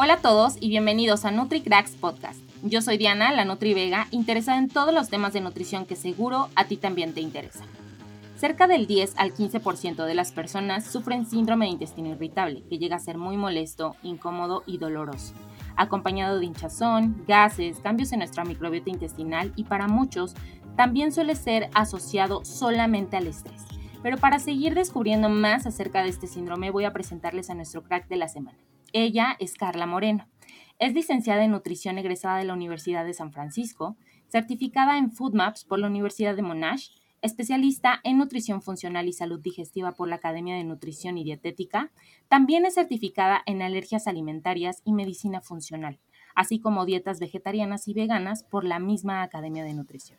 Hola a todos y bienvenidos a NutriCracks Podcast. Yo soy Diana, la Nutri Vega, interesada en todos los temas de nutrición que seguro a ti también te interesan. Cerca del 10 al 15% de las personas sufren síndrome de intestino irritable, que llega a ser muy molesto, incómodo y doloroso, acompañado de hinchazón, gases, cambios en nuestra microbiota intestinal y para muchos también suele ser asociado solamente al estrés. Pero para seguir descubriendo más acerca de este síndrome voy a presentarles a nuestro crack de la semana. Ella es Carla Moreno. Es licenciada en nutrición egresada de la Universidad de San Francisco, certificada en Food Maps por la Universidad de Monash, especialista en nutrición funcional y salud digestiva por la Academia de Nutrición y Dietética. También es certificada en alergias alimentarias y medicina funcional, así como dietas vegetarianas y veganas por la misma Academia de Nutrición.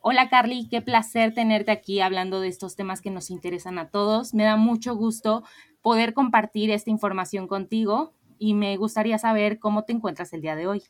Hola Carly, qué placer tenerte aquí hablando de estos temas que nos interesan a todos. Me da mucho gusto poder compartir esta información contigo y me gustaría saber cómo te encuentras el día de hoy.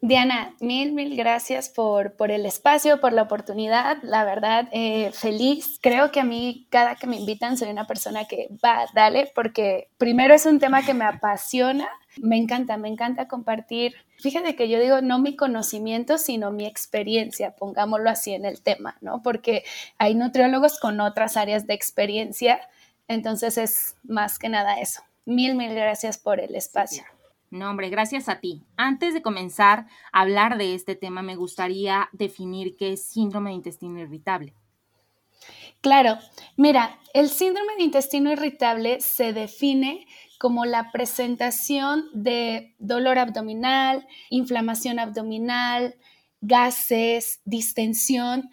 Diana, mil, mil gracias por, por el espacio, por la oportunidad. La verdad, eh, feliz. Creo que a mí, cada que me invitan, soy una persona que va, dale, porque primero es un tema que me apasiona. Me encanta, me encanta compartir. Fíjate que yo digo no mi conocimiento, sino mi experiencia, pongámoslo así en el tema, ¿no? Porque hay nutriólogos con otras áreas de experiencia entonces es más que nada eso. Mil, mil gracias por el espacio. No, hombre, gracias a ti. Antes de comenzar a hablar de este tema, me gustaría definir qué es síndrome de intestino irritable. Claro, mira, el síndrome de intestino irritable se define como la presentación de dolor abdominal, inflamación abdominal, gases, distensión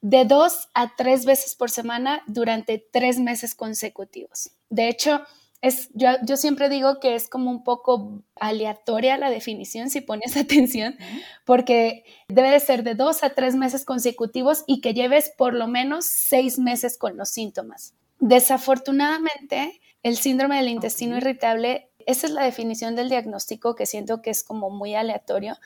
de dos a tres veces por semana durante tres meses consecutivos. De hecho, es, yo, yo, siempre digo que es como un poco aleatoria la definición, si pones atención, porque debe de ser de dos a tres meses consecutivos y que lleves por lo menos seis meses con los síntomas. Desafortunadamente, el síndrome del intestino irritable, esa es la definición del diagnóstico que siento que es como muy aleatorio,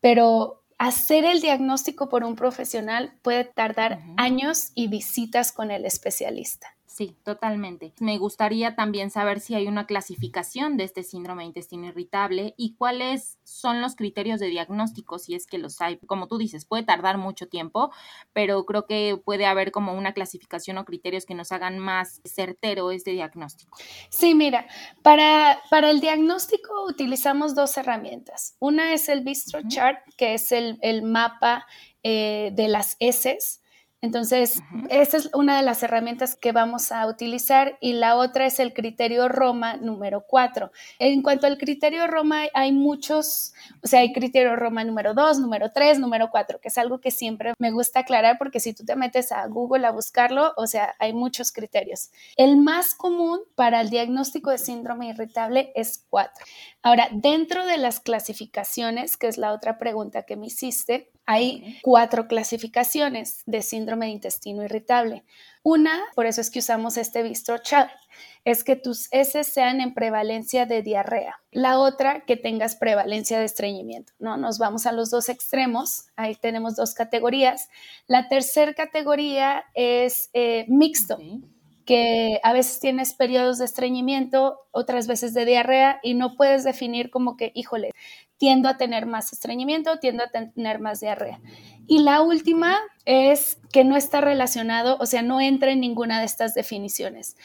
pero hacer el diagnóstico por un profesional puede tardar años y visitas con el especialista. Sí, totalmente. Me gustaría también saber si hay una clasificación de este síndrome de intestino irritable y cuáles son los criterios de diagnóstico, si es que los hay. Como tú dices, puede tardar mucho tiempo, pero creo que puede haber como una clasificación o criterios que nos hagan más certero este diagnóstico. Sí, mira, para, para el diagnóstico utilizamos dos herramientas. Una es el Bistro Chart, que es el, mapa eh, de las heces entonces, esa es una de las herramientas que vamos a utilizar y la otra es el criterio Roma número 4. En cuanto al criterio Roma, hay muchos, o sea, hay criterio Roma número 2, número 3, número 4, que es algo que siempre me gusta aclarar porque si tú te metes a Google a buscarlo, o sea, hay muchos criterios. El más común para el diagnóstico de síndrome irritable es 4. Ahora, dentro de las clasificaciones, que es la otra pregunta que me hiciste, hay cuatro clasificaciones de síndrome de intestino irritable. Una, por eso es que usamos este Bistro Chart, es que tus S sean en prevalencia de diarrea. La otra, que tengas prevalencia de estreñimiento. ¿no? Nos vamos a los dos extremos, ahí tenemos dos categorías. La tercera categoría es eh, mixto. que a veces tienes periodos de estreñimiento, otras veces de diarrea y no puedes definir como que, híjole, tiendo a tener más estreñimiento, tiendo a tener más diarrea. Y la última es que no está relacionado, o sea, no entra en ninguna de estas definiciones.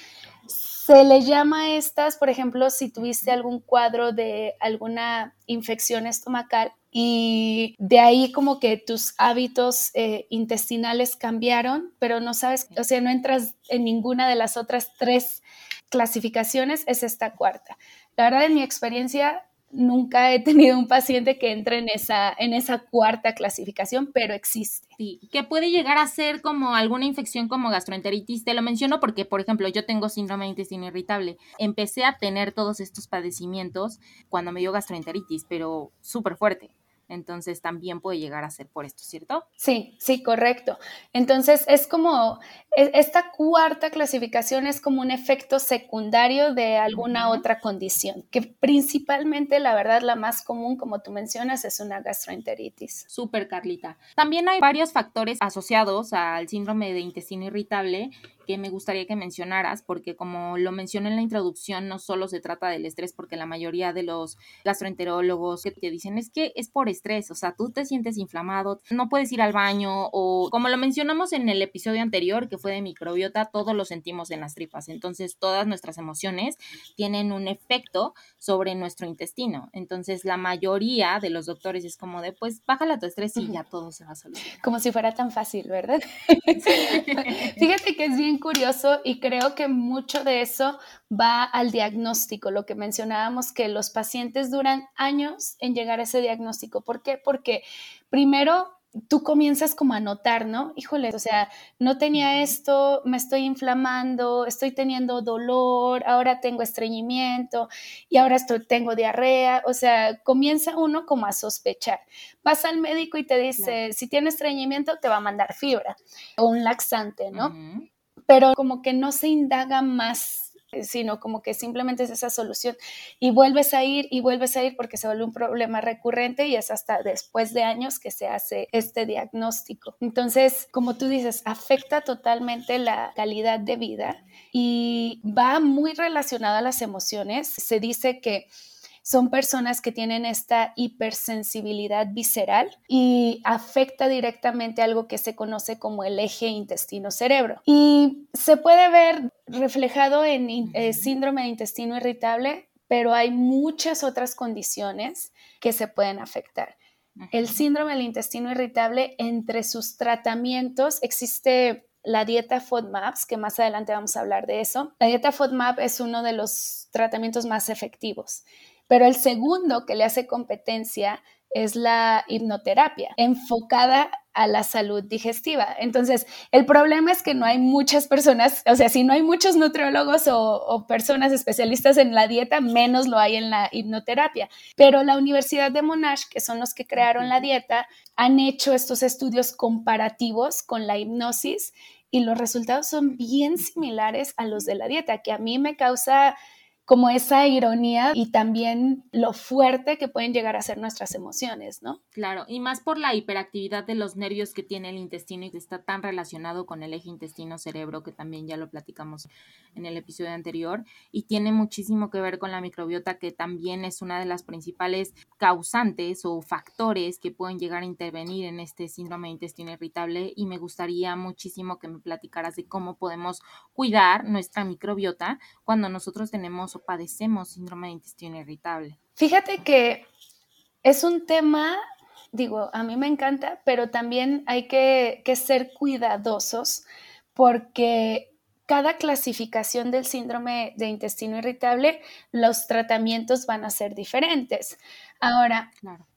Se le llama a estas, por ejemplo, si tuviste algún cuadro de alguna infección estomacal y de ahí como que tus hábitos eh, intestinales cambiaron, pero no sabes, o sea, no entras en ninguna de las otras tres clasificaciones, es esta cuarta. La verdad, en mi experiencia, nunca he tenido un paciente que entre en esa, en esa cuarta clasificación, pero existe. Sí, que puede llegar a ser como alguna infección como gastroenteritis. Te lo menciono porque, por ejemplo, yo tengo síndrome de intestino irritable. Empecé a tener todos estos padecimientos cuando me dio gastroenteritis, pero súper fuerte. Entonces también puede llegar a ser por esto, ¿cierto? Sí, sí, correcto. Entonces es como, e, esta cuarta clasificación es como un efecto secundario de alguna otra condición, que principalmente, la verdad, la más común, como tú mencionas, es una gastroenteritis. Súper, Carlita. También hay varios factores asociados al síndrome de intestino irritable que me gustaría que mencionaras, porque como lo mencioné en la introducción, no solo se trata del estrés, porque la mayoría de los gastroenterólogos que te dicen es que es por estrés, o sea, tú te sientes inflamado, no puedes ir al baño, o como lo mencionamos en el episodio anterior, que fue de microbiota, todos lo sentimos en las tripas, entonces todas nuestras emociones tienen un efecto sobre nuestro intestino, entonces la mayoría de los doctores es como de, pues, bájala tu estrés y ya todo se va a solucionar. Como si fuera tan fácil, ¿verdad? Fíjate que es bien curioso y creo que mucho de eso va al diagnóstico, lo que mencionábamos, que los pacientes duran años en llegar a ese diagnóstico. ¿Por qué? Porque primero tú comienzas como a notar, ¿no? Híjole, o sea, no tenía esto, me estoy inflamando, estoy teniendo dolor, ahora tengo estreñimiento y ahora estoy, tengo diarrea, o sea, comienza uno como a sospechar. Vas al médico y te dice, si tienes estreñimiento, te va a mandar fibra o un laxante, ¿no? Pero como que no se indaga más sino como que simplemente es esa solución y vuelves a ir y vuelves a ir porque se vuelve un problema recurrente y es hasta después de años que se hace este diagnóstico. Entonces, como tú dices, afecta totalmente la calidad de vida y va muy relacionada a las emociones. Se dice que son personas que tienen esta hipersensibilidad visceral y afecta directamente algo que se conoce como el eje intestino-cerebro. Y se puede ver reflejado en eh, síndrome de intestino irritable, pero hay muchas otras condiciones que se pueden afectar. El síndrome del intestino irritable, entre sus tratamientos, existe la dieta FODMAPs, que más adelante vamos a hablar de eso. La dieta FODMAP es uno de los tratamientos más efectivos. Pero el segundo que le hace competencia es la hipnoterapia, enfocada a la salud digestiva. Entonces, el problema es que no hay muchas personas, o sea, si no hay muchos nutriólogos o, personas especialistas en la dieta, menos lo hay en la hipnoterapia. Pero la Universidad de Monash, que son los que crearon la dieta, han hecho estos estudios comparativos con la hipnosis y los resultados son bien similares a los de la dieta, que a mí me causa como esa ironía y también lo fuerte que pueden llegar a ser nuestras emociones, ¿no? Claro, y más por la hiperactividad de los nervios que tiene el intestino y que está tan relacionado con el eje intestino-cerebro, que también ya lo platicamos en el episodio anterior, y tiene muchísimo que ver con la microbiota, que también es una de las principales causantes o factores que pueden llegar a intervenir en este síndrome de intestino irritable, y me gustaría muchísimo que me platicaras de cómo podemos cuidar nuestra microbiota cuando nosotros tenemos o padecemos síndrome de intestino irritable? Fíjate que es un tema, digo, a mí me encanta, pero también hay que, que ser cuidadosos porque cada clasificación del síndrome de intestino irritable, los tratamientos van a ser diferentes. Ahora,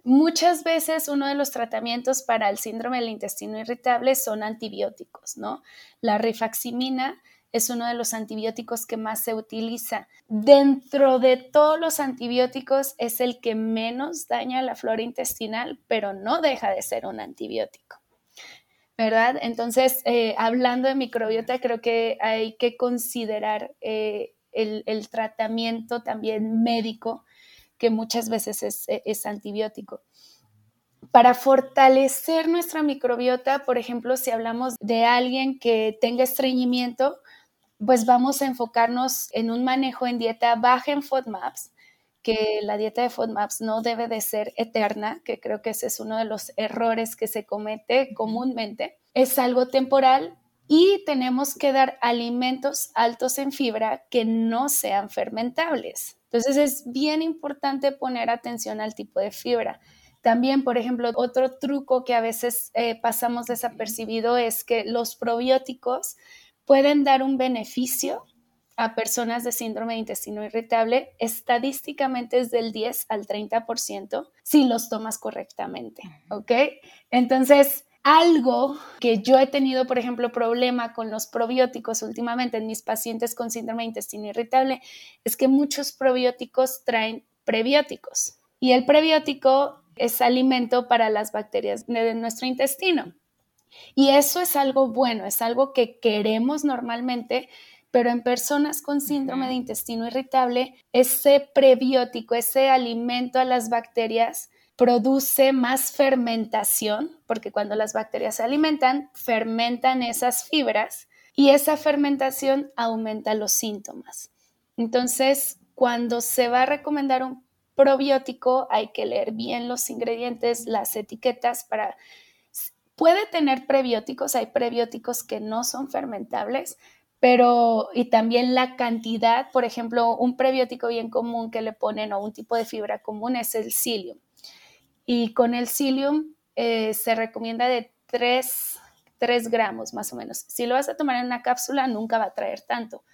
muchas veces uno de los tratamientos para el síndrome del intestino irritable son antibióticos, ¿no? La rifaximina es uno de los antibióticos que más se utiliza. Dentro de todos los antibióticos es el que menos daña la flora intestinal, pero no deja de ser un antibiótico. ¿Verdad? Entonces, eh, hablando de microbiota, creo que hay que considerar eh, el, tratamiento también médico, que muchas veces es, es antibiótico para fortalecer nuestra microbiota, por ejemplo, si hablamos de alguien que tenga estreñimiento, pues vamos a enfocarnos en un manejo en dieta baja en FODMAPs, que la dieta de FODMAPs no debe de ser eterna, que creo que ese es uno de los errores que se comete comúnmente. Es algo temporal y tenemos que dar alimentos altos en fibra que no sean fermentables. Entonces es bien importante poner atención al tipo de fibra. También, por ejemplo, otro truco que a veces eh, pasamos desapercibido es que los probióticos pueden dar un beneficio a personas de síndrome de intestino irritable, estadísticamente es del 10 al 30% si los tomas correctamente, ¿ok? Entonces, algo que yo he tenido, por ejemplo, problema con los probióticos últimamente en mis pacientes con síndrome de intestino irritable, es que muchos probióticos traen prebióticos y el prebiótico es alimento para las bacterias de nuestro intestino. Y eso es algo bueno, es algo que queremos normalmente, pero en personas con síndrome de intestino irritable, ese prebiótico, ese alimento a las bacterias, produce más fermentación, porque cuando las bacterias se alimentan, fermentan esas fibras y esa fermentación aumenta los síntomas. Entonces, cuando se va a recomendar un probiótico, hay que leer bien los ingredientes, las etiquetas para... Puede tener prebióticos, hay prebióticos que no son fermentables, pero y también la cantidad, por ejemplo, un prebiótico bien común que le ponen o un tipo de fibra común es el psyllium. Y con el psyllium eh, se recomienda de 3, 3 gramos más o menos. Si lo vas a tomar en una cápsula, nunca va a traer tanto.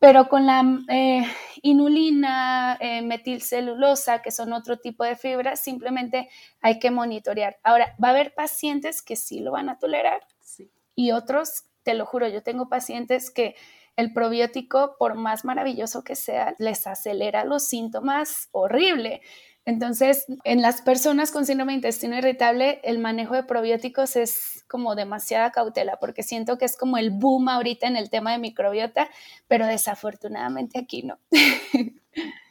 Pero con la eh, inulina, eh, metilcelulosa, que son otro tipo de fibras, simplemente hay que monitorear. Ahora, va a haber pacientes que sí lo van a tolerar y otros, te lo juro, yo tengo pacientes que el probiótico, por más maravilloso que sea, les acelera los síntomas horrible. Entonces, en las personas con síndrome de intestino irritable, el manejo de probióticos es como demasiada cautela, porque siento que es como el boom ahorita en el tema de microbiota, pero desafortunadamente aquí no.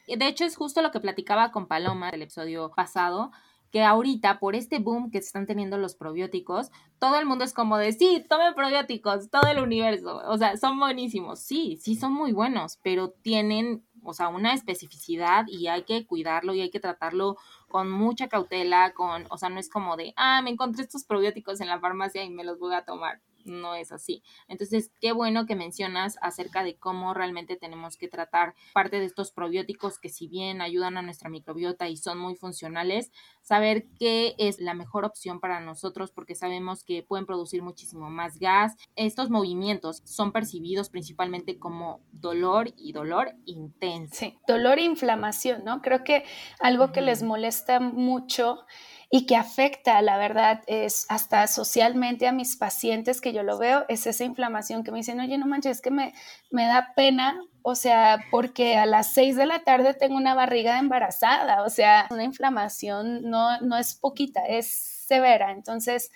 De hecho, es justo lo que platicaba con Paloma del episodio pasado, que ahorita por este boom que están teniendo los probióticos, todo el mundo es como de, sí, tomen probióticos, todo el universo, o sea, son buenísimos, sí, sí son muy buenos, pero tienen o sea, una especificidad y hay que cuidarlo y hay que tratarlo con mucha cautela, con, o sea, no es como de, ah, me encontré estos probióticos en la farmacia y me los voy a tomar no es así. Entonces, qué bueno que mencionas acerca de cómo realmente tenemos que tratar parte de estos probióticos que si bien ayudan a nuestra microbiota y son muy funcionales, saber qué es la mejor opción para nosotros porque sabemos que pueden producir muchísimo más gas. Estos movimientos son percibidos principalmente como dolor y dolor intenso. Sí, dolor e inflamación, ¿no? Creo que algo que les molesta mucho y que afecta, la verdad, es hasta socialmente a mis pacientes que yo lo veo, es esa inflamación que me dicen, oye, no manches, es que me, me da pena, o sea, porque a las seis de la tarde tengo una barriga embarazada, o sea, una inflamación no, no es poquita, es severa, entonces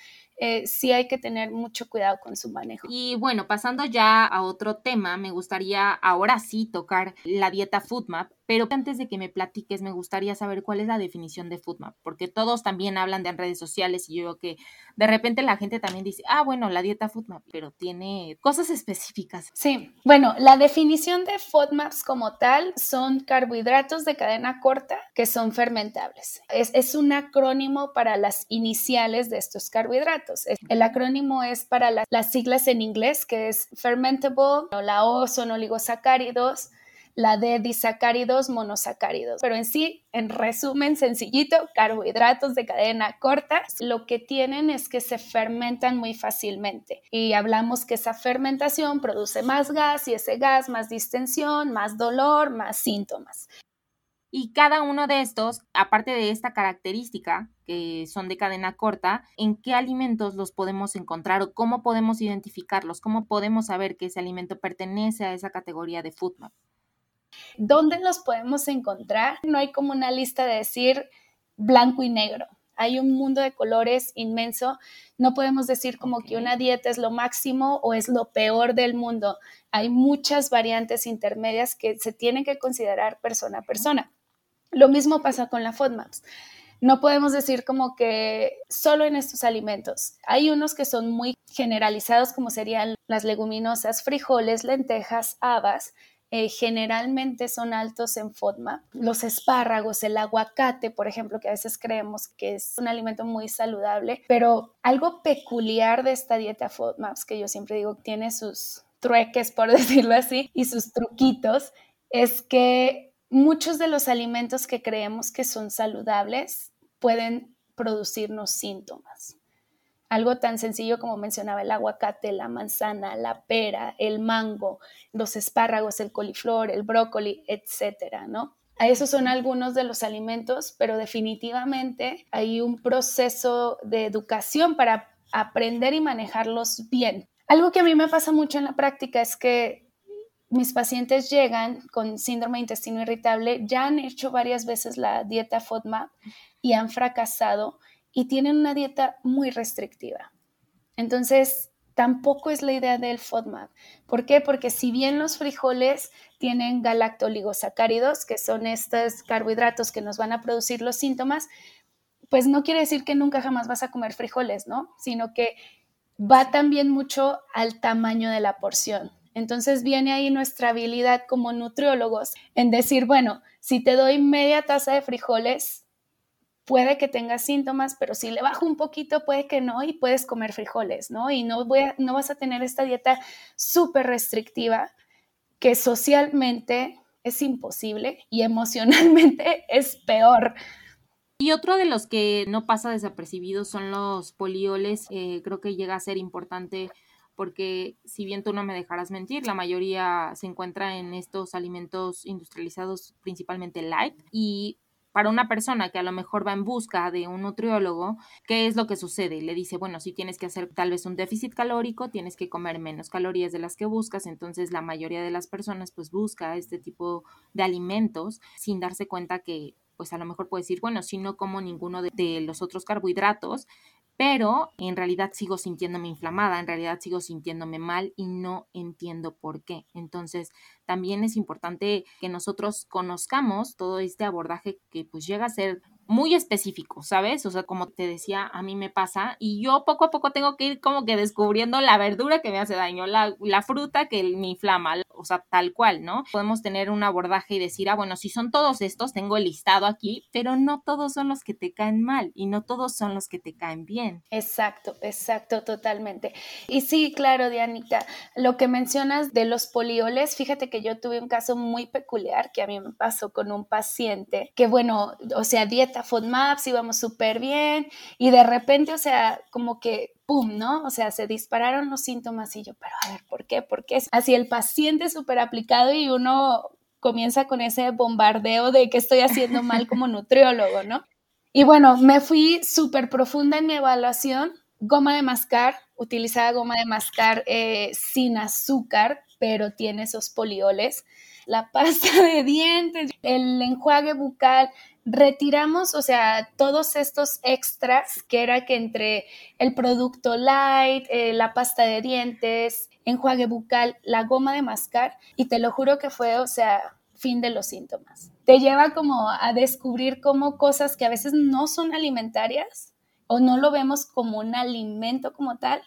eh, sí hay que tener mucho cuidado con su manejo. Y bueno, pasando ya a otro tema, me gustaría ahora sí tocar la dieta FoodMap, pero antes de que me platiques, me gustaría saber cuál es la definición de FoodMap, porque todos también hablan de redes sociales y yo veo que de repente la gente también dice, ah, bueno, la dieta FoodMap, pero tiene cosas específicas. Sí, bueno, la definición de FODMAPs como tal son carbohidratos de cadena corta que son fermentables. Es, es un acrónimo para las iniciales de estos carbohidratos. El acrónimo es para las siglas en inglés, que es fermentable, la O son oligosacáridos, la D disacáridos, monosacáridos. Pero en sí, en resumen sencillito, carbohidratos de cadena corta, lo que tienen es que se fermentan muy fácilmente. Y hablamos que esa fermentación produce más gas y ese gas más distensión, más dolor, más síntomas. Y cada uno de estos, aparte de esta característica, que son de cadena corta, ¿en qué alimentos los podemos encontrar o cómo podemos identificarlos? ¿Cómo podemos saber que ese alimento pertenece a esa categoría de FoodMap? ¿Dónde los podemos encontrar? No hay como una lista de decir blanco y negro. Hay un mundo de colores inmenso. No podemos decir como que una dieta es lo máximo o es lo peor del mundo. Hay muchas variantes intermedias que se tienen que considerar persona a persona. Lo mismo pasa con la FODMAPs. No podemos decir como que solo en estos alimentos. Hay unos que son muy generalizados como serían las leguminosas, frijoles, lentejas, habas, eh, generalmente son altos en FODMAP. Los espárragos, el aguacate, por ejemplo, que a veces creemos que es un alimento muy saludable, pero algo peculiar de esta dieta FODMAPs, que yo siempre digo tiene sus trueques, por decirlo así, y sus truquitos, es que muchos de los alimentos que creemos que son saludables pueden producirnos síntomas. Algo tan sencillo como mencionaba el aguacate, la manzana, la pera, el mango, los espárragos, el coliflor, el brócoli, etcétera, ¿no? Esos son algunos de los alimentos, pero definitivamente hay un proceso de educación para aprender y manejarlos bien. Algo que a mí me pasa mucho en la práctica es que mis pacientes llegan con síndrome de intestino irritable, ya han hecho varias veces la dieta FODMAP y han fracasado y tienen una dieta muy restrictiva. Entonces, tampoco es la idea del FODMAP. ¿Por qué? Porque si bien los frijoles tienen galactoligosacáridos, que son estos carbohidratos que nos van a producir los síntomas, pues no quiere decir que nunca jamás vas a comer frijoles, ¿no? Sino que va también mucho al tamaño de la porción. Entonces viene ahí nuestra habilidad como nutriólogos en decir, bueno, si te doy media taza de frijoles, puede que tengas síntomas, pero si le bajo un poquito, puede que no y puedes comer frijoles, ¿no? Y no, voy no vas a tener esta dieta súper restrictiva que socialmente es imposible y emocionalmente es peor. Y otro de los que no pasa desapercibido son los polioles. Eh, creo que llega a ser importante porque si bien tú no me dejarás mentir, la mayoría se encuentra en estos alimentos industrializados, principalmente light, y para una persona que a lo mejor va en busca de un nutriólogo, ¿qué es lo que sucede? Le dice, bueno, si tienes que hacer tal vez un déficit calórico, tienes que comer menos calorías de las que buscas, entonces la mayoría de las personas pues busca este tipo de alimentos sin darse cuenta que pues a lo mejor puede decir, bueno, si no como ninguno de, de los otros carbohidratos, pero en realidad sigo sintiéndome inflamada, en realidad sigo sintiéndome mal y no entiendo por qué. Entonces, también es importante que nosotros conozcamos todo este abordaje que pues llega a ser muy específico, ¿sabes? O sea, como te decía, a mí me pasa y yo poco a poco tengo que ir como que descubriendo la verdura que me hace daño, la, la fruta que me inflama, o sea, tal cual, ¿no? Podemos tener un abordaje y decir, ah, bueno, si son todos estos, tengo el listado aquí, pero no todos son los que te caen mal y no todos son los que te caen bien. Exacto, exacto, totalmente. Y sí, claro, Dianita, lo que mencionas de los polioles, fíjate que yo tuve un caso muy peculiar que a mí me pasó con un paciente que, bueno, o sea, dieta FODMAPs, íbamos súper bien y de repente, o sea, como que ¡pum! ¿no? O sea, se dispararon los síntomas y yo, pero a ver, ¿por qué? ¿Por qué? Así el paciente súper aplicado y uno comienza con ese bombardeo de que estoy haciendo mal como nutriólogo, ¿no? Y bueno, me fui súper profunda en mi evaluación. Goma de mascar, utilizaba goma de mascar eh, sin azúcar, pero tiene esos polioles. La pasta de dientes, el enjuague bucal, retiramos, o sea, todos estos extras que era que entre el producto light, eh, la pasta de dientes, enjuague bucal, la goma de mascar, y te lo juro que fue, o sea, fin de los síntomas. Te lleva como a descubrir como cosas que a veces no son alimentarias o no lo vemos como un alimento como tal,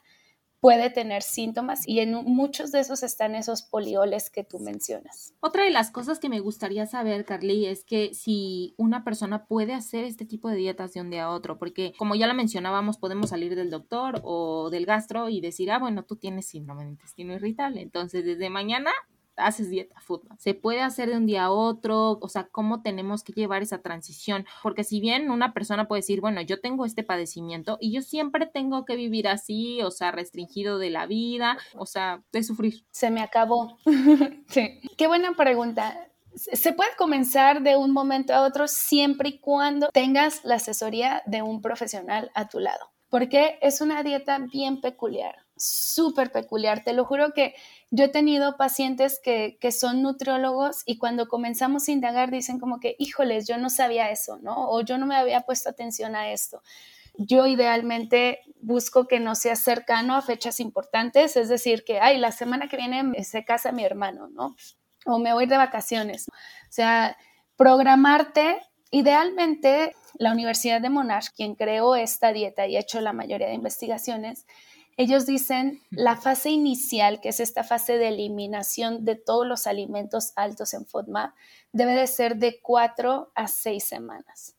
puede tener síntomas y en muchos de esos están esos polioles que tú mencionas. Otra de las cosas que me gustaría saber, Carly, es que si una persona puede hacer este tipo de dietas de un día a otro, porque como ya lo mencionábamos, podemos salir del doctor o del gastro y decir, ah, bueno, tú tienes síndrome de intestino irritable, entonces desde mañana haces dieta food. Se puede hacer de un día a otro, o sea, cómo tenemos que llevar esa transición, porque si bien una persona puede decir, bueno, yo tengo este padecimiento y yo siempre tengo que vivir así, o sea, restringido de la vida, o sea, de sufrir. Se me acabó. sí. Qué buena pregunta. Se puede comenzar de un momento a otro siempre y cuando tengas la asesoría de un profesional a tu lado, porque es una dieta bien peculiar súper peculiar. Te lo juro que yo he tenido pacientes que, que, son nutriólogos y cuando comenzamos a indagar dicen como que, híjoles, yo no sabía eso, ¿no? O yo no me había puesto atención a esto. Yo idealmente busco que no sea cercano a fechas importantes, es decir, que, ay, la semana que viene se casa mi hermano, ¿no? O me voy de vacaciones. O sea, programarte Idealmente, la Universidad de Monash, quien creó esta dieta y ha hecho la mayoría de investigaciones, ellos dicen la fase inicial, que es esta fase de eliminación de todos los alimentos altos en FODMAP, debe de ser de cuatro a seis semanas.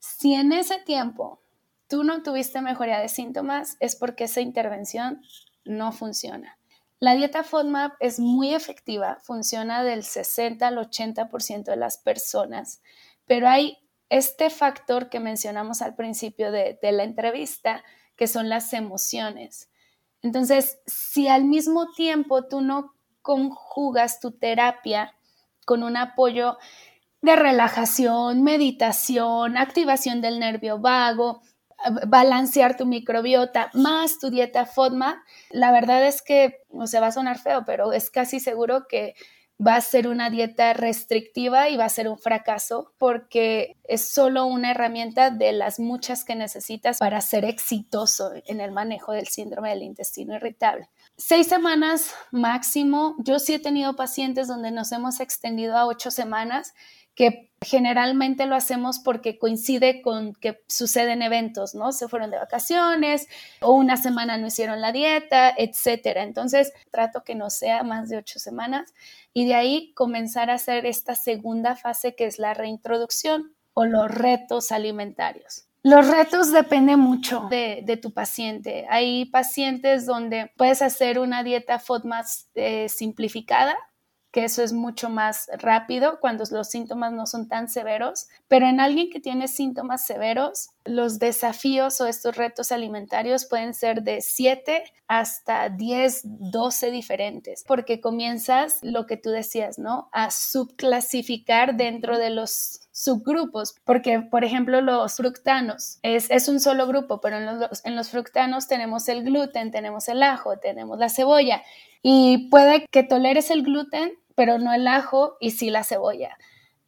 Si en ese tiempo tú no tuviste mejoría de síntomas, es porque esa intervención no funciona. La dieta FODMAP es muy efectiva, funciona del 60 al 80% de las personas, pero hay este factor que mencionamos al principio de, de la entrevista, que son las emociones. Entonces, si al mismo tiempo tú no conjugas tu terapia con un apoyo de relajación, meditación, activación del nervio vago, balancear tu microbiota más tu dieta FODMAP, la verdad es que, no se va a sonar feo, pero es casi seguro que va a ser una dieta restrictiva y va a ser un fracaso porque es solo una herramienta de las muchas que necesitas para ser exitoso en el manejo del síndrome del intestino irritable. Seis semanas máximo. Yo sí he tenido pacientes donde nos hemos extendido a ocho semanas que generalmente lo hacemos porque coincide con que suceden eventos, ¿no? Se fueron de vacaciones o una semana no hicieron la dieta, etcétera. Entonces, trato que no sea más de ocho semanas y de ahí comenzar a hacer esta segunda fase que es la reintroducción o los retos alimentarios. Los retos dependen mucho de, tu paciente. Hay pacientes donde puedes hacer una dieta FODMAS eh, simplificada, que eso es mucho más rápido cuando los síntomas no son tan severos, pero en alguien que tiene síntomas severos, los desafíos o estos retos alimentarios pueden ser de 7 hasta 10, 12 diferentes, porque comienzas lo que tú decías, ¿no? A subclasificar dentro de los subgrupos, porque por ejemplo los fructanos es, es un solo grupo, pero en los, en los fructanos tenemos el gluten, tenemos el ajo, tenemos la cebolla y puede que toleres el gluten, pero no el ajo y sí la cebolla.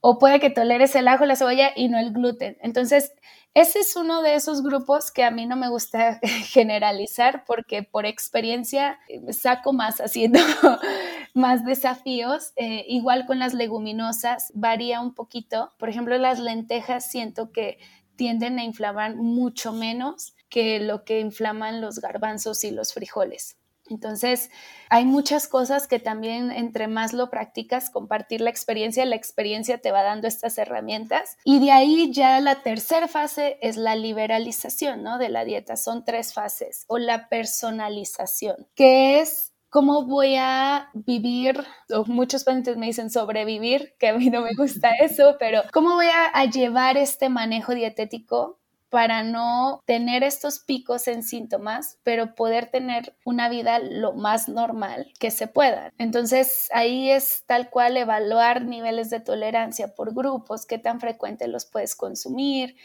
O puede que toleres el ajo, la cebolla y no el gluten. Entonces, ese es uno de esos grupos que a mí no me gusta generalizar porque por experiencia eh, saco más haciendo más desafíos. Eh, igual con las leguminosas varía un poquito. Por ejemplo, las lentejas siento que tienden a inflamar mucho menos que lo que inflaman los garbanzos y los frijoles. Entonces, hay muchas cosas que también entre más lo practicas, compartir la experiencia, la experiencia te va dando estas herramientas. Y de ahí ya la tercera fase es la liberalización, ¿no? De la dieta. Son tres fases. O la personalización, que es cómo voy a vivir, o muchos pacientes me dicen sobrevivir, que a mí no me gusta eso, pero cómo voy a, a llevar este manejo dietético para no tener estos picos en síntomas, pero poder tener una vida lo más normal que se pueda. Entonces ahí es tal cual evaluar niveles de tolerancia por grupos, qué tan frecuente los puedes consumir,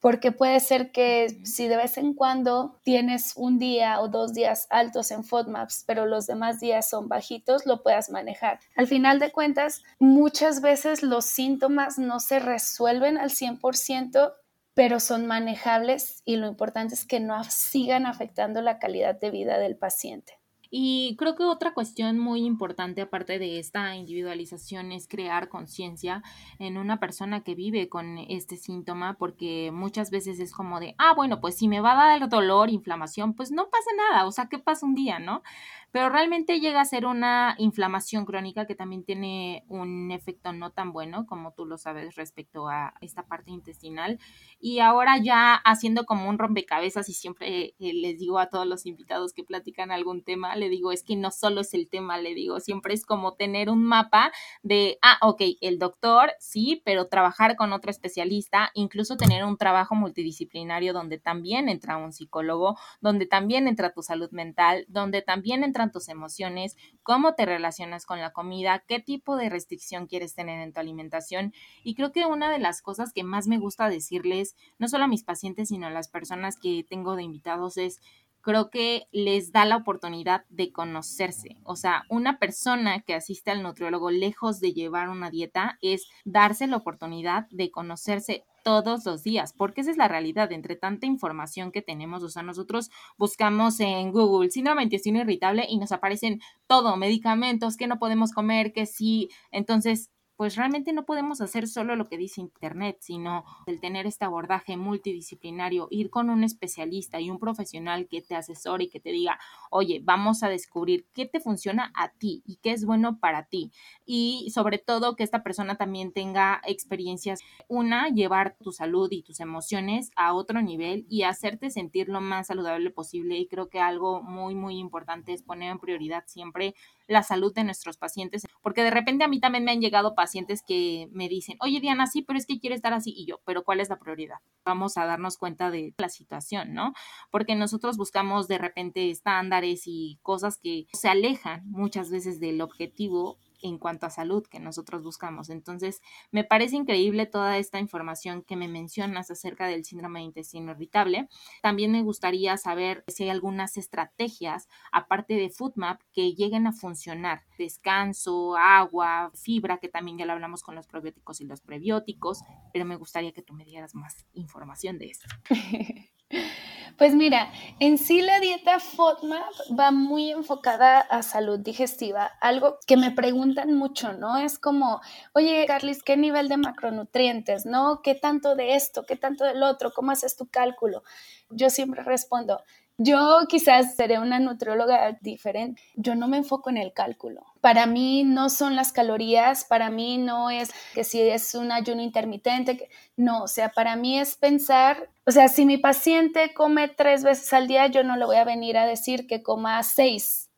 porque puede ser que si de vez en cuando tienes un día o dos días altos en FODMAPs, pero los demás días son bajitos, lo puedas manejar. Al final de cuentas, muchas veces los síntomas no se resuelven al 100%, pero son manejables y lo importante es que no sigan afectando la calidad de vida del paciente. Y creo que otra cuestión muy importante, aparte de esta individualización, es crear conciencia en una persona que vive con este síntoma, porque muchas veces es como de, ah, bueno, pues si me va a dar dolor, inflamación, pues no pasa nada, o sea, ¿qué pasa un día, no? Pero realmente llega a ser una inflamación crónica que también tiene un efecto no tan bueno, como tú lo sabes, respecto a esta parte intestinal. Y ahora ya haciendo como un rompecabezas y siempre eh, les digo a todos los invitados que platican algún tema, le digo, es que no solo es el tema, le digo, siempre es como tener un mapa de, ah, ok, el doctor, sí, pero trabajar con otro especialista, incluso tener un trabajo multidisciplinario donde también entra un psicólogo, donde también entra tu salud mental, donde también entra tus emociones, cómo te relacionas con la comida, qué tipo de restricción quieres tener en tu alimentación. Y creo que una de las cosas que más me gusta decirles, no solo a mis pacientes, sino a las personas que tengo de invitados, es creo que les da la oportunidad de conocerse. O sea, una persona que asiste al nutriólogo lejos de llevar una dieta es darse la oportunidad de conocerse todos los días, porque esa es la realidad, entre tanta información que tenemos, o sea, nosotros buscamos en Google síndrome de intestino irritable y nos aparecen todo, medicamentos que no podemos comer, que sí, entonces pues realmente no podemos hacer solo lo que dice Internet, sino el tener este abordaje multidisciplinario, ir con un especialista y un profesional que te asesore y que te diga, oye, vamos a descubrir qué te funciona a ti y qué es bueno para ti. Y sobre todo que esta persona también tenga experiencias, una, llevar tu salud y tus emociones a otro nivel y hacerte sentir lo más saludable posible. Y creo que algo muy, muy importante es poner en prioridad siempre la salud de nuestros pacientes, porque de repente a mí también me han llegado pacientes que me dicen, oye Diana, sí, pero es que quiere estar así, y yo, pero ¿cuál es la prioridad? Vamos a darnos cuenta de la situación, ¿no? Porque nosotros buscamos de repente estándares y cosas que se alejan muchas veces del objetivo en cuanto a salud que nosotros buscamos. Entonces, me parece increíble toda esta información que me mencionas acerca del síndrome de intestino irritable. También me gustaría saber si hay algunas estrategias, aparte de FoodMap, que lleguen a funcionar. Descanso, agua, fibra, que también ya lo hablamos con los probióticos y los prebióticos, pero me gustaría que tú me dieras más información de eso. Pues mira, en sí la dieta FODMAP va muy enfocada a salud digestiva, algo que me preguntan mucho, ¿no? Es como, oye, Carlis, ¿qué nivel de macronutrientes, no? ¿Qué tanto de esto? ¿Qué tanto del otro? ¿Cómo haces tu cálculo? Yo siempre respondo, yo quizás seré una nutrióloga diferente. Yo no me enfoco en el cálculo. Para mí no son las calorías, para mí no es que si es un ayuno intermitente, no, o sea, para mí es pensar, o sea, si mi paciente come tres veces al día, yo no le voy a venir a decir que coma seis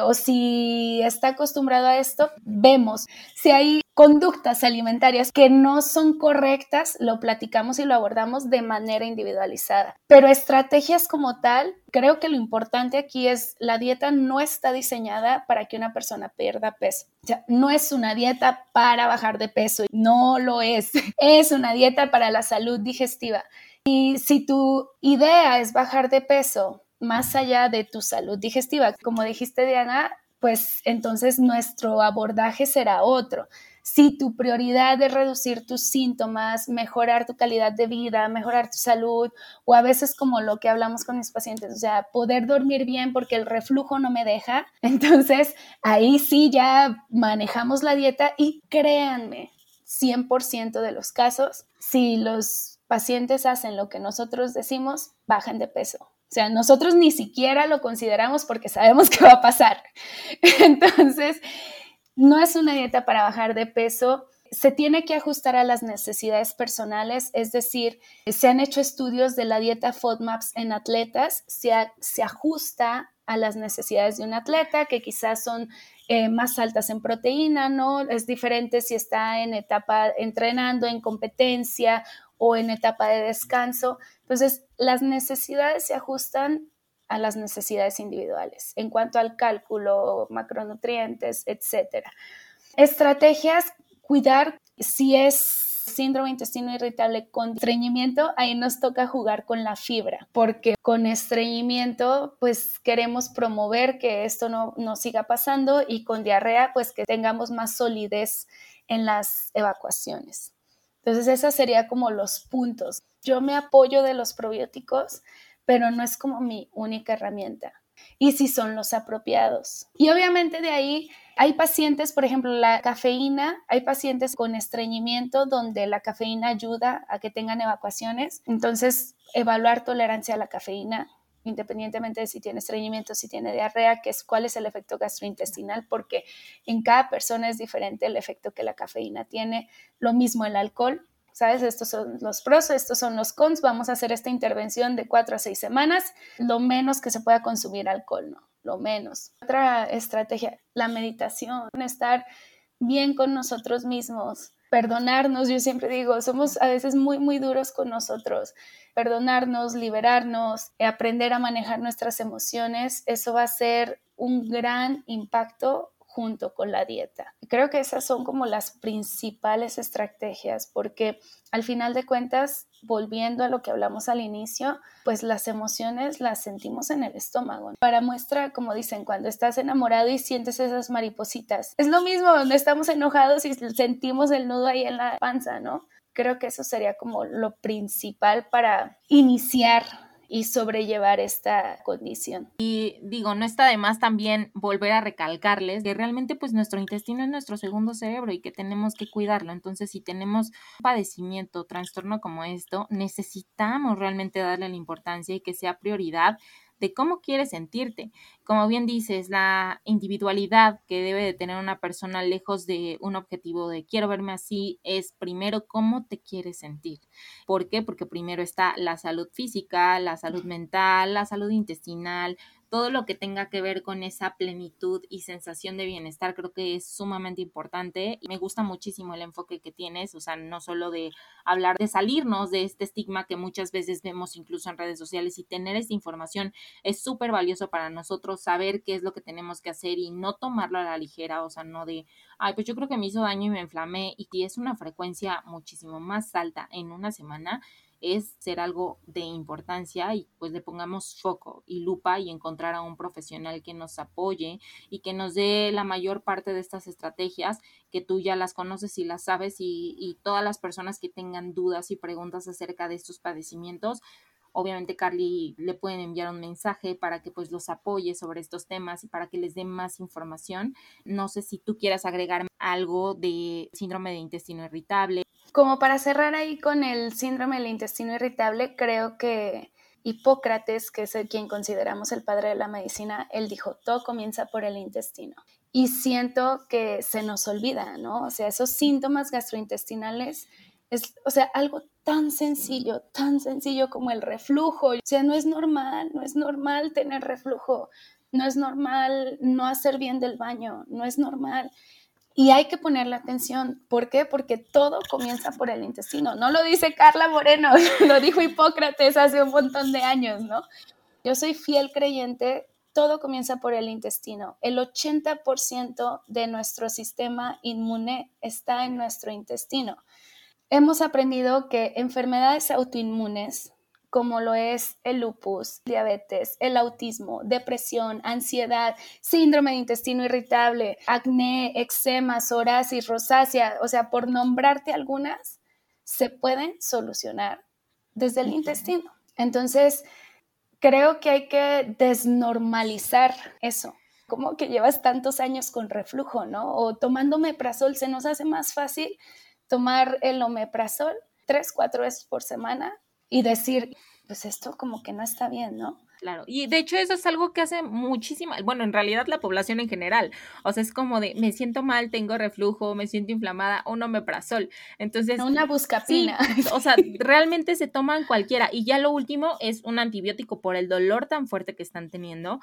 o si está acostumbrado a esto, vemos. Si hay conductas alimentarias que no son correctas, lo platicamos y lo abordamos de manera individualizada. Pero estrategias como tal, creo que lo importante aquí es la dieta no está diseñada para que una persona pierda peso. No es una dieta para bajar de peso, no lo es. Es una dieta para la salud digestiva. Y si tu idea es bajar de peso más allá de tu salud digestiva. Como dijiste, Diana, pues entonces nuestro abordaje será otro. Si tu prioridad es reducir tus síntomas, mejorar tu calidad de vida, mejorar tu salud, o a veces como lo que hablamos con mis pacientes, o sea, poder dormir bien porque el reflujo no me deja, entonces ahí sí ya manejamos la dieta y créanme, 100% de los casos, si los pacientes hacen lo que nosotros decimos, bajan de peso. O sea, nosotros ni siquiera lo consideramos porque sabemos que va a pasar. Entonces, no es una dieta para bajar de peso. Se tiene que ajustar a las necesidades personales, es decir, se han hecho estudios de la dieta FODMAPs en atletas, se, se ajusta a las necesidades de un atleta, que quizás son eh, más altas en proteína, ¿no? Es diferente si está en etapa entrenando, en competencia o en etapa de descanso. Entonces, las necesidades se ajustan a las necesidades individuales en cuanto al cálculo, macronutrientes, etc. Estrategias, cuidar si es síndrome intestino irritable con estreñimiento, ahí nos toca jugar con la fibra, porque con estreñimiento, pues queremos promover que esto no, no siga pasando y con diarrea, pues que tengamos más solidez en las evacuaciones. Entonces, esos serían como los puntos. Yo me apoyo de los probióticos, pero no es como mi única herramienta. Y si son los apropiados. Y obviamente de ahí hay pacientes, por ejemplo, la cafeína, hay pacientes con estreñimiento donde la cafeína ayuda a que tengan evacuaciones. Entonces, evaluar tolerancia a la cafeína independientemente de si tiene estreñimiento, si tiene diarrea, que es cuál es el efecto gastrointestinal, porque en cada persona es diferente el efecto que la cafeína tiene. Lo mismo el alcohol, ¿sabes? Estos son los pros, estos son los cons. Vamos a hacer esta intervención de cuatro a seis semanas, lo menos que se pueda consumir alcohol, ¿no? Lo menos. Otra estrategia, la meditación, estar bien con nosotros mismos, perdonarnos, yo siempre digo, somos a veces muy, muy duros con nosotros, perdonarnos, liberarnos, aprender a manejar nuestras emociones, eso va a ser un gran impacto junto con la dieta. Creo que esas son como las principales estrategias porque al final de cuentas, volviendo a lo que hablamos al inicio, pues las emociones las sentimos en el estómago. Para muestra, como dicen, cuando estás enamorado y sientes esas maripositas, es lo mismo donde estamos enojados y sentimos el nudo ahí en la panza, ¿no? Creo que eso sería como lo principal para iniciar y sobrellevar esta condición. Y digo, no está de más también volver a recalcarles que realmente pues nuestro intestino es nuestro segundo cerebro y que tenemos que cuidarlo. Entonces, si tenemos un padecimiento, trastorno como esto, necesitamos realmente darle la importancia y que sea prioridad de cómo quieres sentirte. Como bien dices, la individualidad que debe de tener una persona lejos de un objetivo de quiero verme así es primero cómo te quieres sentir. ¿Por qué? Porque primero está la salud física, la salud mental, la salud intestinal, todo lo que tenga que ver con esa plenitud y sensación de bienestar creo que es sumamente importante y me gusta muchísimo el enfoque que tienes, o sea, no solo de hablar de salirnos de este estigma que muchas veces vemos incluso en redes sociales y tener esta información es súper valioso para nosotros saber qué es lo que tenemos que hacer y no tomarlo a la ligera, o sea, no de, ay, pues yo creo que me hizo daño y me inflamé y es una frecuencia muchísimo más alta en una semana es ser algo de importancia y pues le pongamos foco y lupa y encontrar a un profesional que nos apoye y que nos dé la mayor parte de estas estrategias que tú ya las conoces y las sabes y, y todas las personas que tengan dudas y preguntas acerca de estos padecimientos obviamente Carly le pueden enviar un mensaje para que pues los apoye sobre estos temas y para que les dé más información. No sé si tú quieras agregar algo de síndrome de intestino irritable. Como para cerrar ahí con el síndrome del intestino irritable, creo que Hipócrates, que es el quien consideramos el padre de la medicina, él dijo, todo comienza por el intestino. Y siento que se nos olvida, ¿no? O sea, esos síntomas gastrointestinales es, o sea, algo tan sencillo, tan sencillo como el reflujo. O sea, no es normal, no es normal tener reflujo, no es normal no hacer bien del baño, no es normal. Y hay que ponerle atención. ¿Por qué? Porque todo comienza por el intestino. No lo dice Carla Moreno, lo dijo Hipócrates hace un montón de años, ¿no? Yo soy fiel creyente, todo comienza por el intestino. El 80% de nuestro sistema inmune está en nuestro intestino hemos aprendido que enfermedades autoinmunes, como lo es el lupus, diabetes, el autismo, depresión, ansiedad, síndrome de intestino irritable, acné, eczema, psoriasis, rosácea, o sea, por nombrarte algunas, se pueden solucionar desde el intestino. Entonces, creo que hay que desnormalizar eso. Como que llevas tantos años con reflujo, ¿no? O tomando meprazol se nos hace más fácil tomar el omeprazol tres, cuatro veces por semana y decir, pues esto como que no está bien, ¿no? Claro, y de hecho eso es algo que hace muchísima, bueno, en realidad la población en general, o sea, es como de, me siento mal, tengo reflujo, me siento inflamada, un omeprazol, entonces... Una buscapina. o sea, realmente se toman cualquiera, y ya lo último es un antibiótico por el dolor tan fuerte que están teniendo,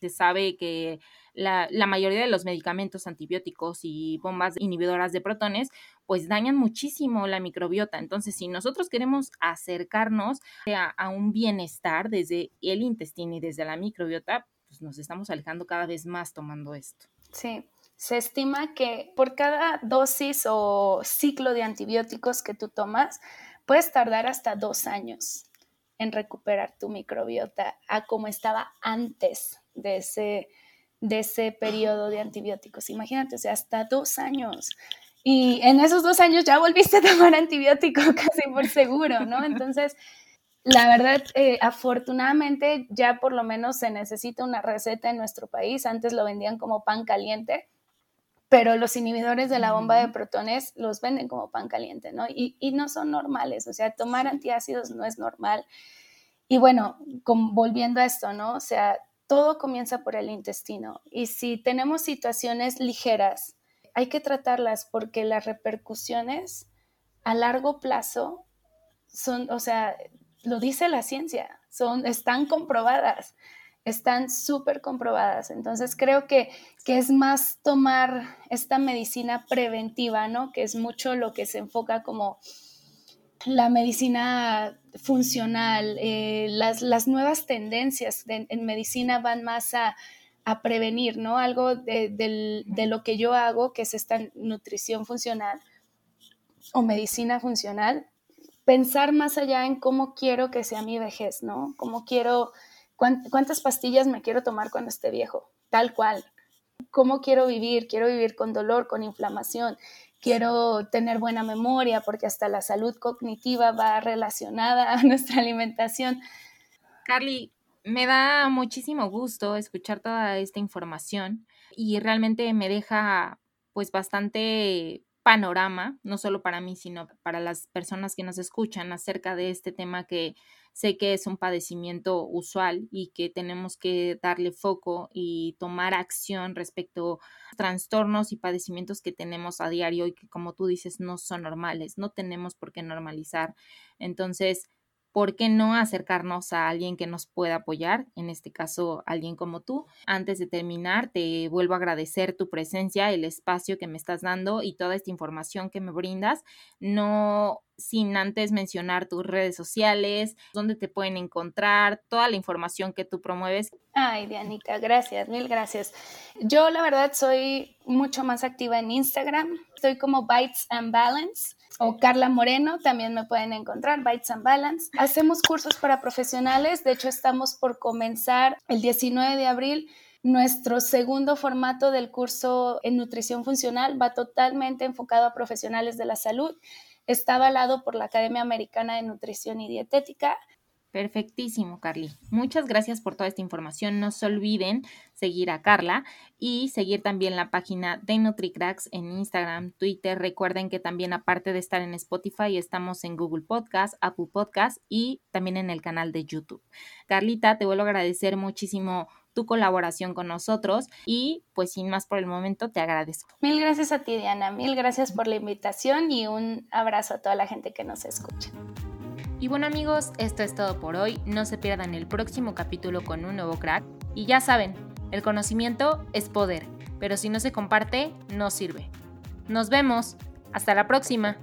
se sabe que la, mayoría de los medicamentos antibióticos y bombas inhibidoras de protones, pues dañan muchísimo la microbiota. Entonces, si nosotros queremos acercarnos a, un bienestar desde el intestino y desde la microbiota, pues nos estamos alejando cada vez más tomando esto. Sí, se estima que por cada dosis o ciclo de antibióticos que tú tomas, puedes tardar hasta dos años en recuperar tu microbiota a como estaba antes de ese, de ese periodo de antibióticos. Imagínate, o sea, hasta dos años. Y en esos dos años ya volviste a tomar antibiótico casi por seguro, ¿no? Entonces, la verdad, eh, afortunadamente ya por lo menos se necesita una receta en nuestro país. Antes lo vendían como pan caliente, pero los inhibidores de la bomba de protones los venden como pan caliente, ¿no? Y, y no son normales, o sea, tomar antiácidos no es normal. Y bueno, volviendo a esto, ¿no? O sea, todo comienza por el intestino y si tenemos situaciones ligeras, hay que tratarlas porque las repercusiones a largo plazo son, o sea, lo dice la ciencia, son, están comprobadas, están súper comprobadas. Entonces creo que, que es más tomar esta medicina preventiva, ¿no? Que es mucho lo que se enfoca como la medicina funcional, eh, las, nuevas tendencias en medicina van más a, prevenir, ¿no? Algo de, lo que yo hago, que es esta nutrición funcional o medicina funcional, pensar más allá en cómo quiero que sea mi vejez, ¿no? Cómo quiero, cuántas pastillas me quiero tomar cuando esté viejo, tal cual. ¿Cómo quiero vivir? Quiero vivir con dolor, con inflamación quiero tener buena memoria porque hasta la salud cognitiva va relacionada a nuestra alimentación. Carly, me da muchísimo gusto escuchar toda esta información y realmente me deja pues bastante panorama, no solo para mí, sino para las personas que nos escuchan acerca de este tema que sé que es un padecimiento usual y que tenemos que darle foco y tomar acción respecto a trastornos y padecimientos que tenemos a diario y que como tú dices no son normales, no tenemos por qué normalizar. Entonces, ¿por qué no acercarnos a alguien que nos pueda apoyar? En este caso, alguien como tú. Antes de terminar, te vuelvo a agradecer tu presencia, el espacio que me estás dando y toda esta información que me brindas. No sin antes mencionar tus redes sociales, dónde te pueden encontrar, toda la información que tú promueves. Ay, Dianita, gracias, mil gracias. Yo la verdad soy mucho más activa en Instagram, estoy como Bites and Balance o Carla Moreno, también me pueden encontrar, Bites and Balance. Hacemos cursos para profesionales, de hecho estamos por comenzar el 19 de abril nuestro segundo formato del curso en nutrición funcional va totalmente enfocado a profesionales de la salud. Está avalado por la Academia Americana de Nutrición y Dietética Perfectísimo, Carly. Muchas gracias por toda esta información. No se olviden seguir a Carla y seguir también la página de NutriCracks en Instagram, Twitter. Recuerden que también aparte de estar en Spotify, estamos en Google Podcast, Apple Podcast y también en el canal de YouTube. Carlita, te vuelvo a agradecer muchísimo tu colaboración con nosotros y pues sin más por el momento te agradezco. Mil gracias a ti Diana, mil gracias por la invitación y un abrazo a toda la gente que nos escucha. Y bueno amigos, esto es todo por hoy. No se pierdan el próximo capítulo con un nuevo crack. Y ya saben, el conocimiento es poder, pero si no se comparte, no sirve. Nos vemos. Hasta la próxima.